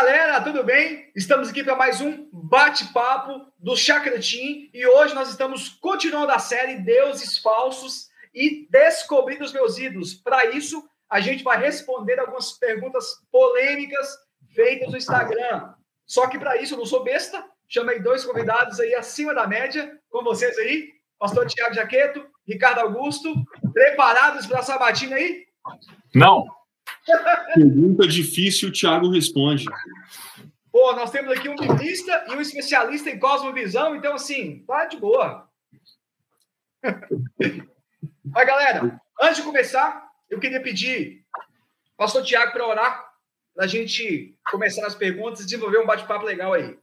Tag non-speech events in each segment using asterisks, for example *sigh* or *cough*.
galera, tudo bem? Estamos aqui para mais um bate-papo do Chacratim e hoje nós estamos continuando a série Deuses Falsos e Descobrindo os Meus Ídolos. Para isso, a gente vai responder algumas perguntas polêmicas feitas no Instagram. Só que para isso eu não sou besta, chamei dois convidados aí acima da média, com vocês aí, pastor Tiago Jaqueto, Ricardo Augusto, preparados para a sabatina aí? Não. Pergunta difícil, o Thiago responde. Pô, nós temos aqui um biblista e um especialista em cosmovisão, então, assim, tá de boa. *laughs* Mas, galera, antes de começar, eu queria pedir pastor Tiago para orar, para a gente começar as perguntas e desenvolver um bate-papo legal aí.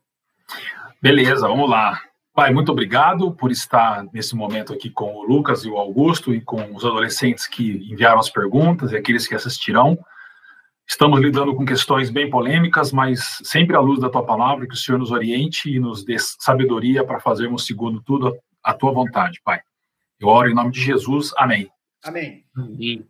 Beleza, vamos lá. Pai, muito obrigado por estar nesse momento aqui com o Lucas e o Augusto e com os adolescentes que enviaram as perguntas e aqueles que assistirão. Estamos lidando com questões bem polêmicas, mas sempre à luz da tua palavra, que o Senhor nos oriente e nos dê sabedoria para fazermos segundo tudo a tua vontade, Pai. Eu oro em nome de Jesus. Amém. Amém. Amém.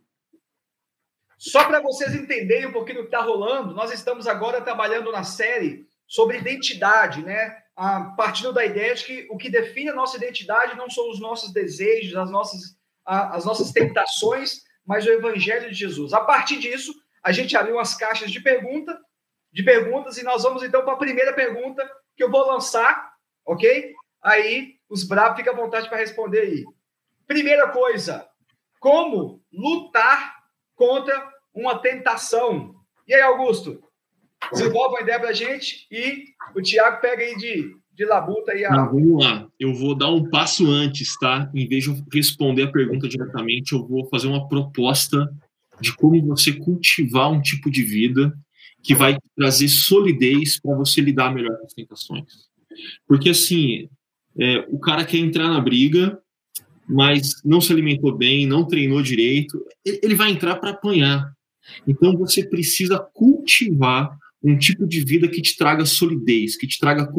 Só para vocês entenderem um pouquinho do que está rolando, nós estamos agora trabalhando na série sobre identidade, né? a partir da ideia de que o que define a nossa identidade não são os nossos desejos, as nossas, as nossas tentações, mas o Evangelho de Jesus. A partir disso, a gente abriu umas caixas de pergunta, de perguntas, e nós vamos então para a primeira pergunta que eu vou lançar, ok? Aí os bravos ficam à vontade para responder aí. Primeira coisa, como lutar contra uma tentação? E aí, Augusto? Desenvolve uma ideia para a gente e o Thiago pega aí de, de labuta aí a. Não, vamos lá. Eu vou dar um passo antes, tá? Em vez de responder a pergunta diretamente, eu vou fazer uma proposta de como você cultivar um tipo de vida que vai trazer solidez para você lidar melhor com as tentações. Porque, assim, é, o cara quer entrar na briga, mas não se alimentou bem, não treinou direito, ele vai entrar para apanhar. Então, você precisa cultivar um tipo de vida que te traga solidez, que te traga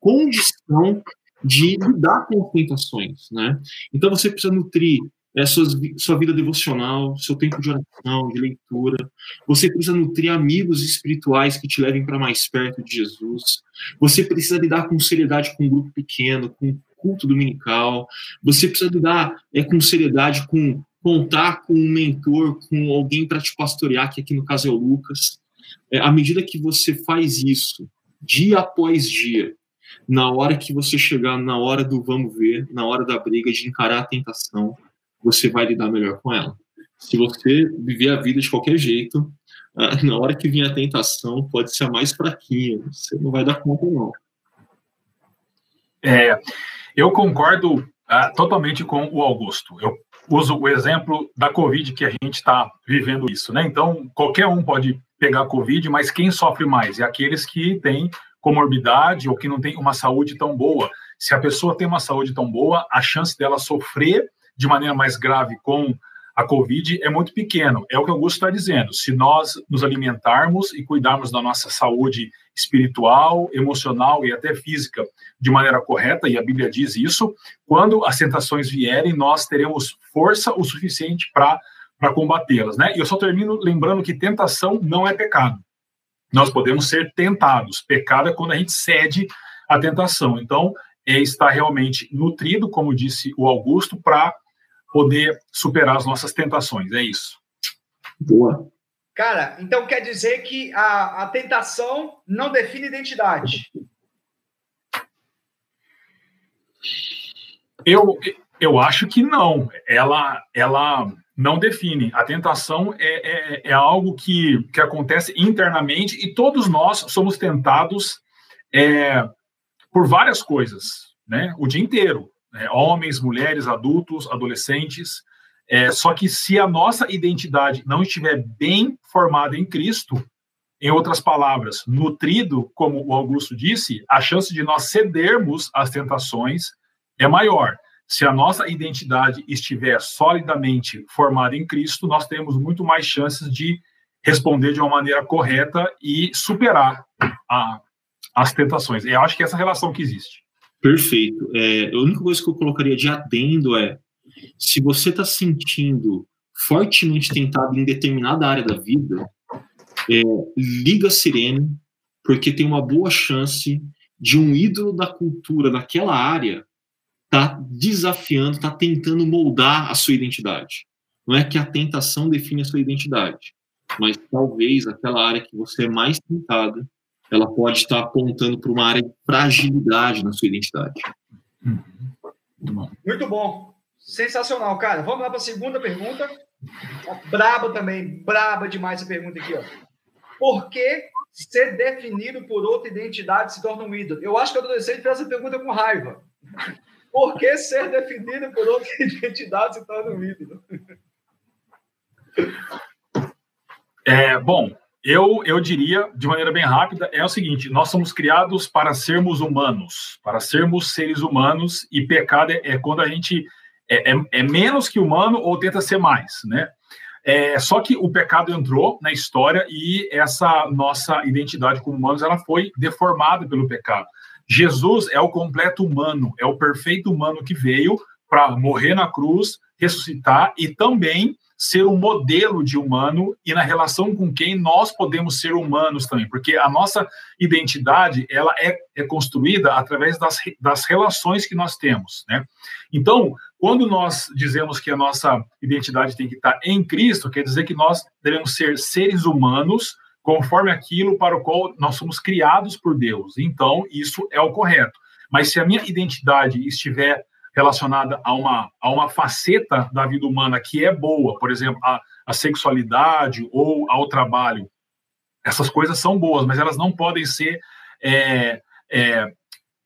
condição de lidar com as tentações, né? Então você precisa nutrir é, sua, sua vida devocional, seu tempo de oração, de leitura. Você precisa nutrir amigos espirituais que te levem para mais perto de Jesus. Você precisa lidar com seriedade com um grupo pequeno, com culto dominical. Você precisa lidar é, com seriedade com contar com um mentor, com alguém para te pastorear, que aqui no caso é o Lucas. É, à medida que você faz isso, dia após dia, na hora que você chegar na hora do vamos ver, na hora da briga, de encarar a tentação, você vai lidar melhor com ela. Se você viver a vida de qualquer jeito, ah, *laughs* na hora que vir a tentação, pode ser a mais fraquinha, você não vai dar conta, não. É, eu concordo uh, totalmente com o Augusto. Eu uso o exemplo da Covid que a gente está vivendo isso, né? Então, qualquer um pode pegar Covid, mas quem sofre mais? É aqueles que têm comorbidade ou que não têm uma saúde tão boa. Se a pessoa tem uma saúde tão boa, a chance dela sofrer de maneira mais grave com a Covid é muito pequeno. É o que o Augusto está dizendo. Se nós nos alimentarmos e cuidarmos da nossa saúde espiritual, emocional e até física de maneira correta, e a Bíblia diz isso, quando as tentações vierem, nós teremos força o suficiente para combatê-las. Né? E eu só termino lembrando que tentação não é pecado. Nós podemos ser tentados. Pecado é quando a gente cede à tentação. Então, é estar realmente nutrido, como disse o Augusto, para poder superar as nossas tentações. É isso. Boa. Cara, então quer dizer que a, a tentação não define identidade. Eu, eu acho que não. Ela, ela não define. A tentação é, é, é, algo que, que acontece internamente e todos nós somos tentados é, por várias coisas, né? O dia inteiro né, homens, mulheres, adultos, adolescentes. É, só que se a nossa identidade não estiver bem formada em Cristo, em outras palavras, nutrido, como o Augusto disse, a chance de nós cedermos às tentações é maior. Se a nossa identidade estiver solidamente formada em Cristo, nós temos muito mais chances de responder de uma maneira correta e superar a, as tentações. Eu acho que essa relação que existe. Perfeito. É, a única coisa que eu colocaria de adendo é: se você está sentindo fortemente tentado em determinada área da vida, é, liga a sirene, porque tem uma boa chance de um ídolo da cultura naquela área tá desafiando, tá tentando moldar a sua identidade. Não é que a tentação define a sua identidade, mas talvez aquela área que você é mais tentada, ela pode estar apontando para uma área de fragilidade na sua identidade. Muito bom. Muito bom. Sensacional, cara. Vamos lá para a segunda pergunta. Braba também, braba demais essa pergunta aqui, ó. Por que ser definido por outra identidade se torna um ídolo? Eu acho que o adolescente fez essa pergunta com raiva. Por que ser definido por outra *laughs* identidade se torna um ídolo? É, bom, eu, eu diria, de maneira bem rápida, é o seguinte: nós somos criados para sermos humanos, para sermos seres humanos, e pecado é, é quando a gente é, é, é, menos que humano ou tenta ser mais, né? É, só que o pecado entrou na história e essa nossa identidade como humanos ela foi deformada pelo pecado. Jesus é o completo humano, é o perfeito humano que veio para morrer na cruz, ressuscitar e também ser um modelo de humano e na relação com quem nós podemos ser humanos também, porque a nossa identidade ela é, é construída através das, das relações que nós temos, né? Então, quando nós dizemos que a nossa identidade tem que estar em Cristo, quer dizer que nós devemos ser seres humanos conforme aquilo para o qual nós somos criados por Deus. Então, isso é o correto. Mas se a minha identidade estiver relacionada a uma, a uma faceta da vida humana que é boa, por exemplo, a, a sexualidade ou ao trabalho. Essas coisas são boas, mas elas não podem ser é, é,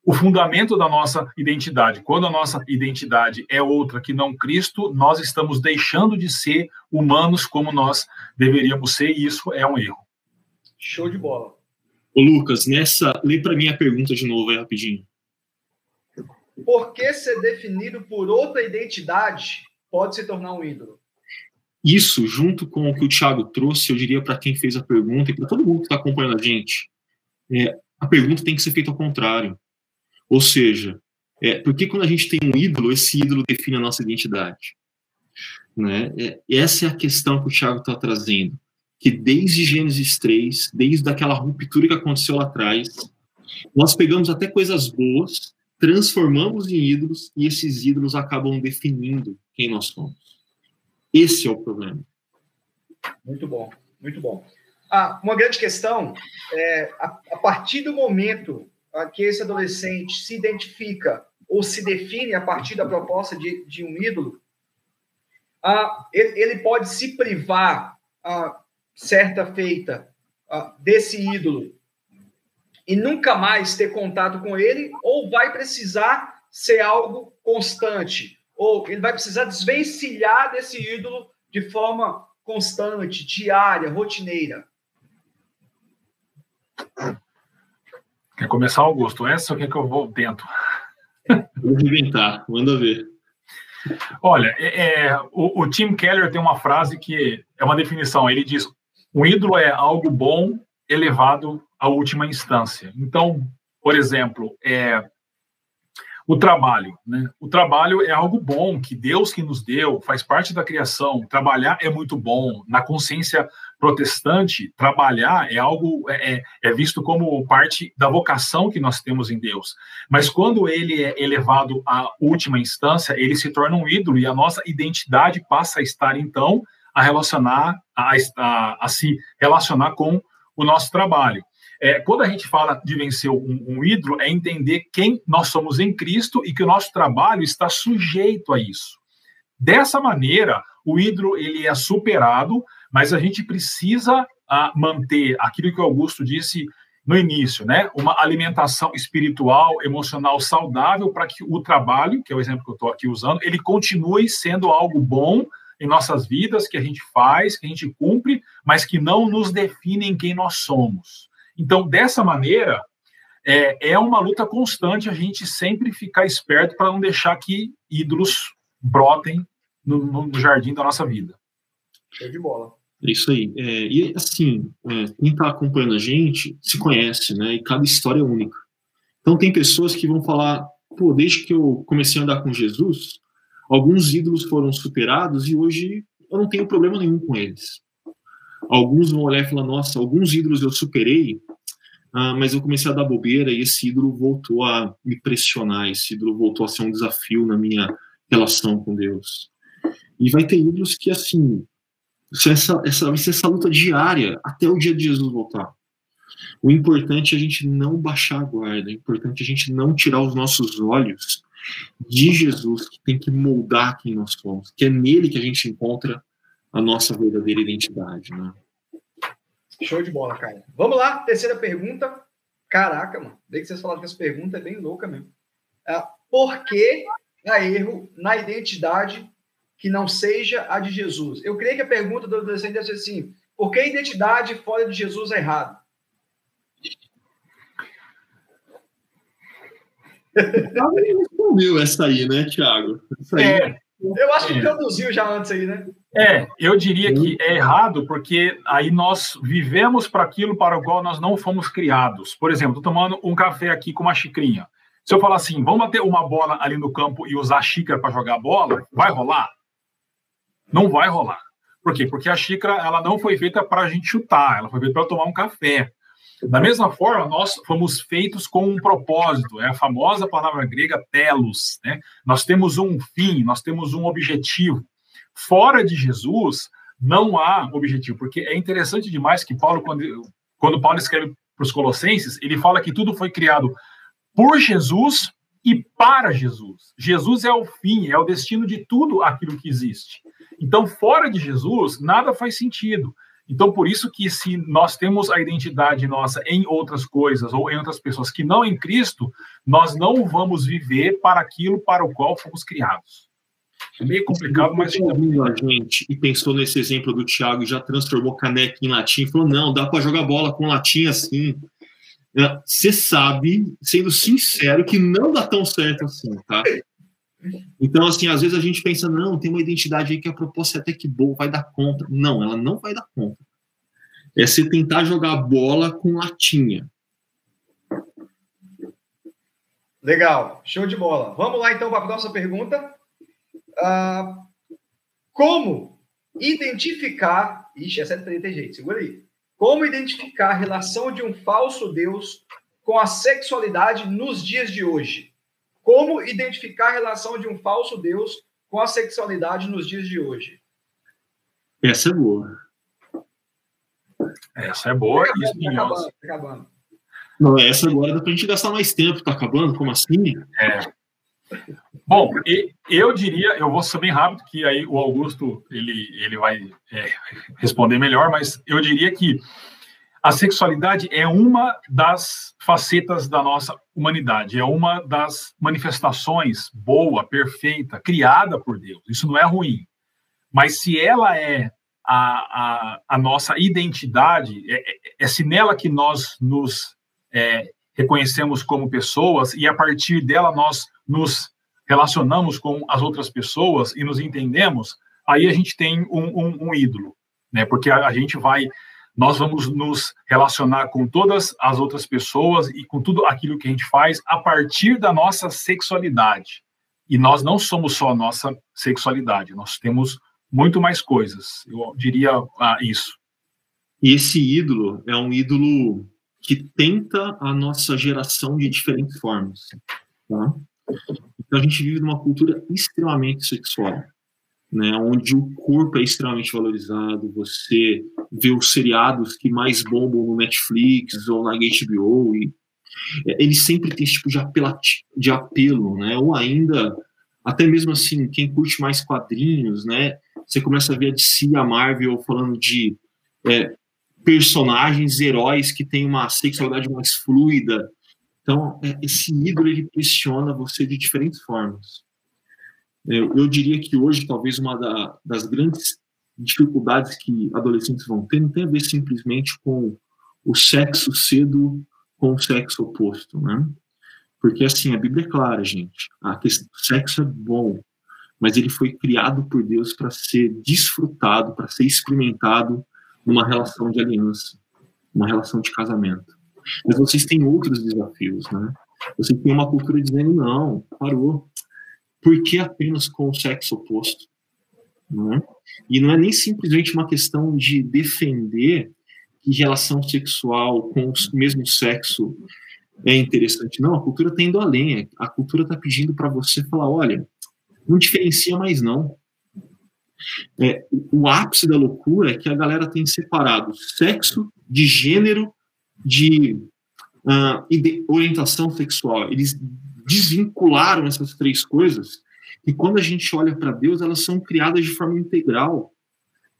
o fundamento da nossa identidade. Quando a nossa identidade é outra que não Cristo, nós estamos deixando de ser humanos como nós deveríamos ser, e isso é um erro. Show de bola. Ô Lucas, nessa, lê para mim a pergunta de novo aí rapidinho. Por que ser definido por outra identidade pode se tornar um ídolo? Isso, junto com o que o Thiago trouxe, eu diria para quem fez a pergunta e para todo mundo que está acompanhando a gente, é, a pergunta tem que ser feita ao contrário. Ou seja, é, por que quando a gente tem um ídolo, esse ídolo define a nossa identidade? Né? É, essa é a questão que o Thiago está trazendo. Que desde Gênesis 3, desde aquela ruptura que aconteceu lá atrás, nós pegamos até coisas boas transformamos em ídolos e esses ídolos acabam definindo quem nós somos. Esse é o problema. Muito bom, muito bom. Ah, uma grande questão é a, a partir do momento que esse adolescente se identifica ou se define a partir da proposta de, de um ídolo, ah, ele, ele, pode se privar ah, certa feita ah, desse ídolo e nunca mais ter contato com ele, ou vai precisar ser algo constante, ou ele vai precisar desvencilhar desse ídolo de forma constante, diária, rotineira. Quer começar, Augusto? Essa ou quer que eu vou dentro? Vou inventar, manda ver. Olha, é, é, o, o Tim Keller tem uma frase que é uma definição. Ele diz: um ídolo é algo bom elevado à última instância. Então, por exemplo, é, o trabalho. Né? O trabalho é algo bom que Deus que nos deu, faz parte da criação. Trabalhar é muito bom. Na consciência protestante, trabalhar é algo é, é, é visto como parte da vocação que nós temos em Deus. Mas quando ele é elevado à última instância, ele se torna um ídolo e a nossa identidade passa a estar então a relacionar a, a, a se relacionar com o nosso trabalho. É, quando a gente fala de vencer um, um ídolo, é entender quem nós somos em Cristo e que o nosso trabalho está sujeito a isso. Dessa maneira, o ídolo ele é superado, mas a gente precisa ah, manter aquilo que o Augusto disse no início, né? Uma alimentação espiritual, emocional saudável para que o trabalho, que é o exemplo que eu estou aqui usando, ele continue sendo algo bom em nossas vidas, que a gente faz, que a gente cumpre, mas que não nos definem quem nós somos. Então, dessa maneira, é, é uma luta constante a gente sempre ficar esperto para não deixar que ídolos brotem no, no, jardim da nossa vida. Show de bola. É isso aí. É, e assim, é, quem está acompanhando a gente se conhece, né? E cada história é única. Então tem pessoas que vão falar, pô, desde que eu comecei a andar com Jesus, Alguns ídolos foram superados e hoje eu não tenho problema nenhum com eles. Alguns vão olhar e falar: nossa, alguns ídolos eu superei, ah, mas eu comecei a dar bobeira e esse ídolo voltou a me pressionar, esse ídolo voltou a ser um desafio na minha relação com Deus. E vai ter ídolos que, assim, essa, essa, vai ser essa luta diária até o dia de Jesus voltar. O importante é a gente não baixar a guarda, é importante a gente não tirar os nossos olhos de Jesus, que tem que moldar quem nós somos, que é nele que a gente encontra a nossa verdadeira identidade, né? Show de bola, cara. Vamos lá, terceira pergunta. Caraca, mano, desde que vocês falaram que essa pergunta é bem louca mesmo. É, por que há erro na identidade que não seja a de Jesus? Eu creio que a pergunta do adolescente deve ser assim: por que a identidade fora de Jesus é errada? respondeu essa aí, né, aí. É, eu acho que é. já antes aí, né? É, eu diria que é errado porque aí nós vivemos para aquilo para o qual nós não fomos criados. Por exemplo, tomando um café aqui com uma xicrinha. Se eu falar assim, vamos bater uma bola ali no campo e usar a xícara para jogar a bola, vai rolar? Não vai rolar. Por quê? Porque a xícara ela não foi feita para a gente chutar, ela foi feita para tomar um café. Da mesma forma, nós fomos feitos com um propósito, é a famosa palavra grega telos. Né? Nós temos um fim, nós temos um objetivo. Fora de Jesus, não há objetivo, porque é interessante demais que Paulo, quando, quando Paulo escreve para os Colossenses, ele fala que tudo foi criado por Jesus e para Jesus. Jesus é o fim, é o destino de tudo aquilo que existe. Então, fora de Jesus, nada faz sentido. Então, por isso que se nós temos a identidade nossa em outras coisas ou em outras pessoas que não em Cristo, nós não vamos viver para aquilo para o qual fomos criados. É meio complicado, mas... Ouvindo a gente e pensou nesse exemplo do Thiago e já transformou caneca em latim, falou, não, dá para jogar bola com latim assim. É, você sabe, sendo sincero, que não dá tão certo assim, tá? Então, assim, às vezes a gente pensa, não, tem uma identidade aí que a proposta é até que boa, vai dar conta. Não, ela não vai dar conta. É você tentar jogar bola com latinha. Legal, show de bola. Vamos lá então para a próxima pergunta. Ah, como identificar. Ixi, essa é de jeito, segura aí. Como identificar a relação de um falso Deus com a sexualidade nos dias de hoje? Como identificar a relação de um falso Deus com a sexualidade nos dias de hoje? Essa é boa. Essa é boa tá acabando, tá acabando, tá acabando. Não, essa agora dá pra gente gastar mais tempo. Tá acabando? Como assim? É. Bom, eu diria, eu vou ser bem rápido, que aí o Augusto ele, ele vai é, responder melhor, mas eu diria que a sexualidade é uma das facetas da nossa humanidade, é uma das manifestações boa, perfeita, criada por Deus. Isso não é ruim. Mas se ela é a, a, a nossa identidade, é, é, é se nela que nós nos é, reconhecemos como pessoas e a partir dela nós nos relacionamos com as outras pessoas e nos entendemos, aí a gente tem um, um, um ídolo, né? Porque a, a gente vai nós vamos nos relacionar com todas as outras pessoas e com tudo aquilo que a gente faz a partir da nossa sexualidade. E nós não somos só a nossa sexualidade, nós temos muito mais coisas. Eu diria ah, isso. E esse ídolo é um ídolo que tenta a nossa geração de diferentes formas. Tá? Então a gente vive numa cultura extremamente sexual né, onde o corpo é extremamente valorizado, você vê os seriados que mais bombam no Netflix ou na HBO, e é, ele sempre tem esse tipo de, apelati, de apelo, né, ou ainda, até mesmo assim, quem curte mais quadrinhos, né, você começa a ver a DC a Marvel falando de é, personagens, heróis que têm uma sexualidade mais fluida, então, é, esse ídolo, ele pressiona você de diferentes formas. Eu, eu diria que hoje, talvez, uma da, das grandes dificuldades que adolescentes vão ter não tem a ver simplesmente com o sexo cedo com o sexo oposto, né? Porque, assim, a Bíblia é clara, gente. A questão, o sexo é bom, mas ele foi criado por Deus para ser desfrutado, para ser experimentado numa relação de aliança, uma relação de casamento. Mas vocês têm outros desafios, né? Vocês têm uma cultura dizendo, não, parou, por que apenas com o sexo oposto? Não é? E não é nem simplesmente uma questão de defender que relação sexual com o mesmo sexo é interessante. Não, a cultura está indo além. A cultura está pedindo para você falar: olha, não diferencia mais não. É, o ápice da loucura é que a galera tem separado sexo de gênero, de, uh, de orientação sexual. Eles desvincularam essas três coisas e quando a gente olha para Deus, elas são criadas de forma integral.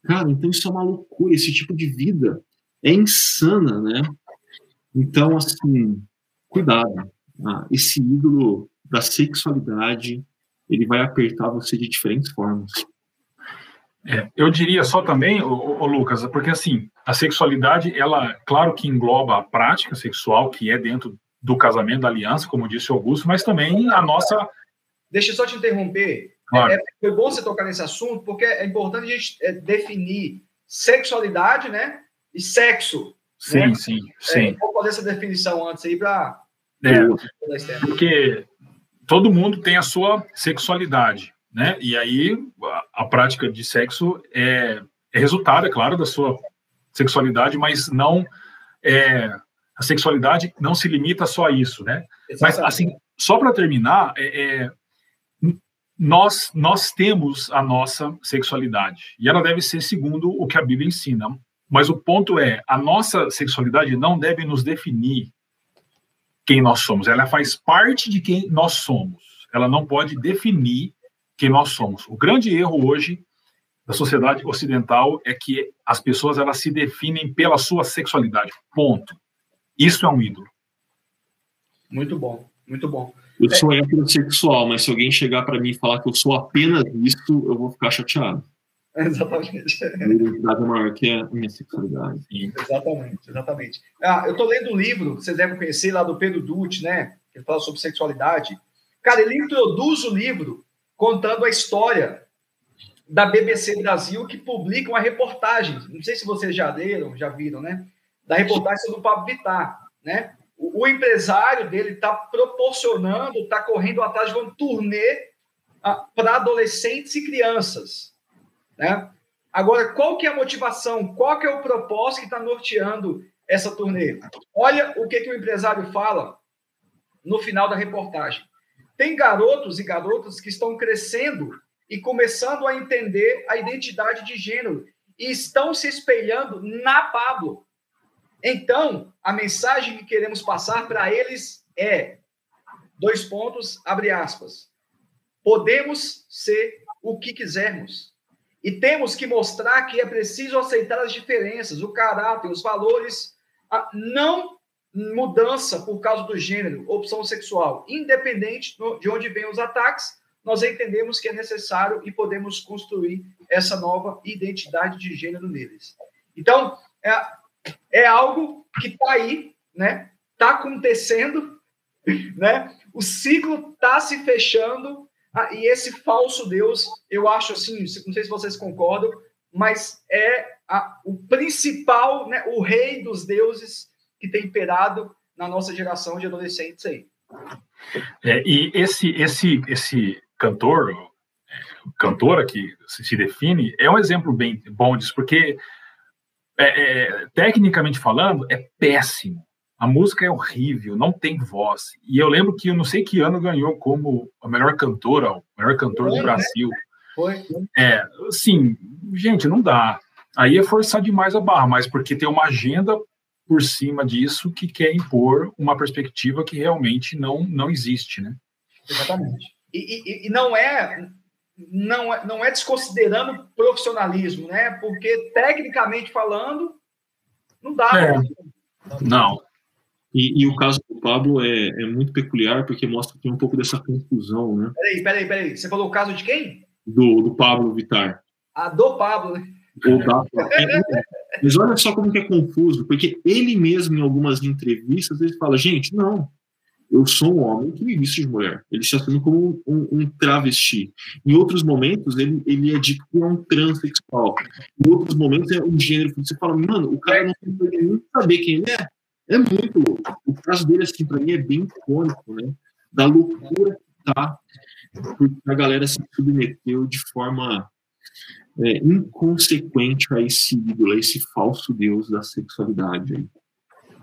Cara, então isso é uma loucura. Esse tipo de vida é insana, né? Então, assim, cuidado. Ah, esse ídolo da sexualidade, ele vai apertar você de diferentes formas. É, eu diria só também, o, o, Lucas, porque assim, a sexualidade, ela, claro que engloba a prática sexual, que é dentro do casamento, da aliança, como disse o Augusto, mas também a nossa Deixa eu só te interromper. Claro. É, foi bom você tocar nesse assunto, porque é importante a gente é, definir sexualidade, né? E sexo. Sim, né? sim, sim. É, vou fazer essa definição antes aí para. É, porque todo mundo tem a sua sexualidade, né? E aí a, a prática de sexo é, é, resultado, é claro, da sua sexualidade, mas não é, a sexualidade não se limita só a isso, né? Exatamente. Mas assim, só para terminar, é, é, nós, nós temos a nossa sexualidade e ela deve ser segundo o que a Bíblia ensina. Mas o ponto é, a nossa sexualidade não deve nos definir quem nós somos. Ela faz parte de quem nós somos. Ela não pode definir quem nós somos. O grande erro hoje da sociedade ocidental é que as pessoas elas se definem pela sua sexualidade. Ponto. Isso é um ídolo. Muito bom, muito bom. Eu sou heterossexual, mas se alguém chegar para mim e falar que eu sou apenas isso, eu vou ficar chateado. *laughs* Exatamente. A identidade é maior que a minha sexualidade. Exatamente, exatamente. Ah, eu estou lendo um livro, vocês devem conhecer, lá do Pedro Dutti, né? Que fala sobre sexualidade. Cara, ele introduz o livro contando a história da BBC Brasil, que publica uma reportagem. Não sei se vocês já leram, já viram, né? Da reportagem sobre o Pablo Vittar, né? o, empresário dele está proporcionando, está correndo atrás de um turnê ah, para adolescentes e crianças. Né? Agora, qual que é a motivação? Qual que é o propósito que está norteando essa turnê? Olha o que, que o empresário fala no final da reportagem. Tem garotos e garotas que estão crescendo e começando a entender a identidade de gênero e estão se espelhando na Pablo. Então, a mensagem que queremos passar para eles é: dois pontos, abre aspas. Podemos ser o que quisermos. E temos que mostrar que é preciso aceitar as diferenças, o caráter, os valores, não mudança por causa do gênero, opção sexual. Independente de onde vêm os ataques, nós entendemos que é necessário e podemos construir essa nova identidade de gênero neles. Então, é, é algo que está aí, né? Está acontecendo, *laughs* né? O ciclo está se fechando ah, e esse falso Deus, eu acho assim, não sei se vocês concordam, mas é a, o principal, né? O rei dos deuses que tem imperado na nossa geração de adolescentes aí. É, e esse esse esse cantor, cantora que se define, é um exemplo bem bom disso, porque é, é, tecnicamente falando, é péssimo. A música é horrível, não tem voz. E eu lembro que eu não sei que ano ganhou como a melhor cantora, o melhor cantor do né? Brasil. Foi. É, sim, gente, não dá. Aí é forçar demais a barra, mas porque tem uma agenda por cima disso que quer impor uma perspectiva que realmente não, não existe, né? Exatamente. E, e, e não é não é, não é desconsiderando profissionalismo, né? Porque, tecnicamente falando, não dá. É. Não. E, e, o caso do Pablo é, é, muito peculiar, porque mostra que tem um pouco dessa confusão, né? Peraí, peraí, peraí. Você falou o caso de quem? Do, do Pablo Vitar. Ah, do Pablo, né? Ou da... Mas olha só como que é confuso, porque ele mesmo, em algumas entrevistas, ele fala, gente, não, eu sou um homem que me viste de mulher. Ele se assume como um, um, travesti. Em outros momentos, ele, ele é dito que é um transexual. Em outros momentos, é um gênero que você fala, mano, o cara não consegue nem saber quem ele é. É muito louco. O caso dele, assim, para mim, é bem icônico, né? Da loucura que tá, porque a galera se submeteu de forma é, inconsequente a esse ídolo, a esse falso deus da sexualidade.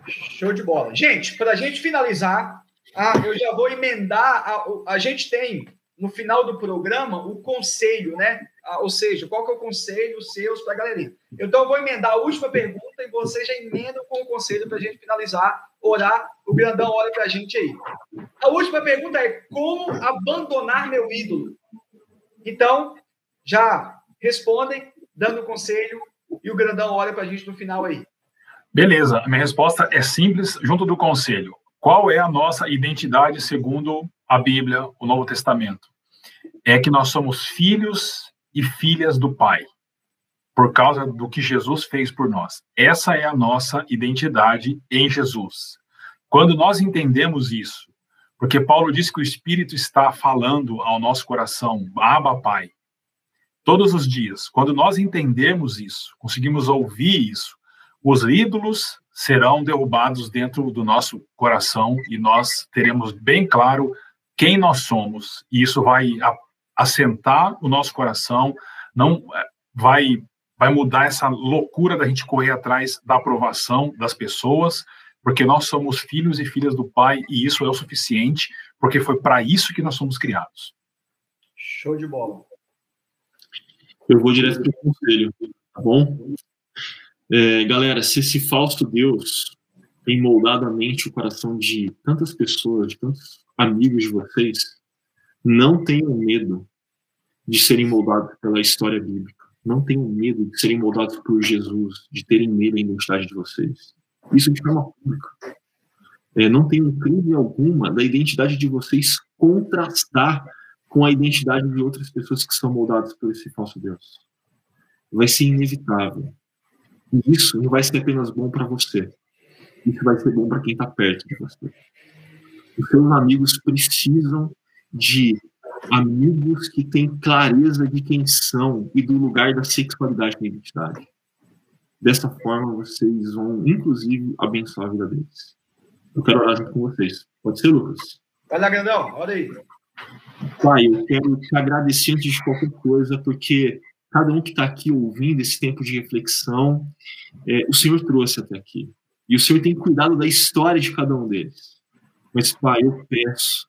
Show de bola. Gente, para a gente finalizar, ah, eu já vou emendar. A, a gente tem no final do programa o conselho, né? Ah, ou seja, qual que é o conselho seus para a galerinha? Então, eu vou emendar a última pergunta e você já emenda com o conselho para a gente finalizar, orar. O grandão olha para a gente aí. A última pergunta é: como abandonar meu ídolo? Então, já respondem, dando conselho, e o grandão olha para a gente no final aí. Beleza, minha resposta é simples, junto do conselho. Qual é a nossa identidade segundo a Bíblia, o Novo Testamento? É que nós somos filhos e filhas do Pai, por causa do que Jesus fez por nós. Essa é a nossa identidade em Jesus. Quando nós entendemos isso, porque Paulo diz que o Espírito está falando ao nosso coração, Abba Pai, todos os dias. Quando nós entendemos isso, conseguimos ouvir isso, os ídolos serão derrubados dentro do nosso coração e nós teremos bem claro quem nós somos. E isso vai assentar o nosso coração, não é, vai vai mudar essa loucura da gente correr atrás da aprovação das pessoas, porque nós somos filhos e filhas do Pai e isso é o suficiente, porque foi para isso que nós somos criados. Show de bola. Eu vou direto para o conselho, tá bom? É, galera, se esse falso Deus tem moldado a mente o coração de tantas pessoas, de tantos amigos de vocês, não tenham medo de serem moldados pela história bíblica. Não tenham medo de serem moldados por Jesus, de terem medo da identidade de vocês. Isso de forma pública. É, não tenham crise alguma da identidade de vocês contrastar com a identidade de outras pessoas que são moldadas por esse falso Deus. Vai ser inevitável. E isso não vai ser apenas bom para você. Isso vai ser bom para quem está perto de você. Os seus amigos precisam de amigos que têm clareza de quem são e do lugar da sexualidade na identidade. Dessa forma, vocês vão, inclusive, abençoar a vida deles. Eu quero orar junto com vocês. Pode ser, Lucas? Vai lá, grandão. Olha aí. Pai, eu quero te agradecer antes de qualquer coisa, porque cada um que está aqui ouvindo esse tempo de reflexão, é, o Senhor trouxe até aqui. E o Senhor tem cuidado da história de cada um deles. Mas, Pai, eu peço,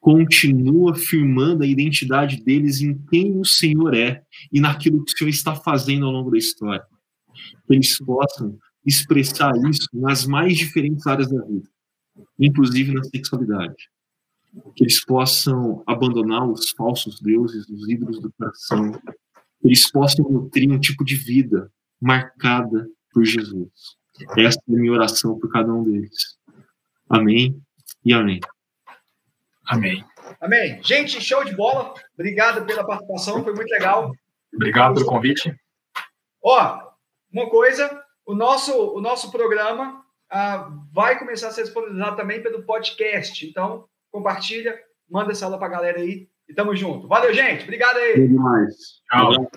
continua firmando a identidade deles em quem o Senhor é e naquilo que o Senhor está fazendo ao longo da história. Que eles possam expressar isso nas mais diferentes áreas da vida, inclusive na sexualidade que eles possam abandonar os falsos deuses, os ídolos do coração, que eles possam nutrir um tipo de vida marcada por Jesus. Essa é a minha oração por cada um deles. Amém e amém. Amém. Amém. Gente, show de bola. Obrigado pela participação, foi muito legal. Obrigado pelo convite. Ó, uma coisa, o nosso, o nosso programa ah, vai começar a ser disponibilizado também pelo podcast. Então, compartilha, manda essa aula pra galera aí e tamo junto. Valeu, gente. Obrigado aí. Tchau.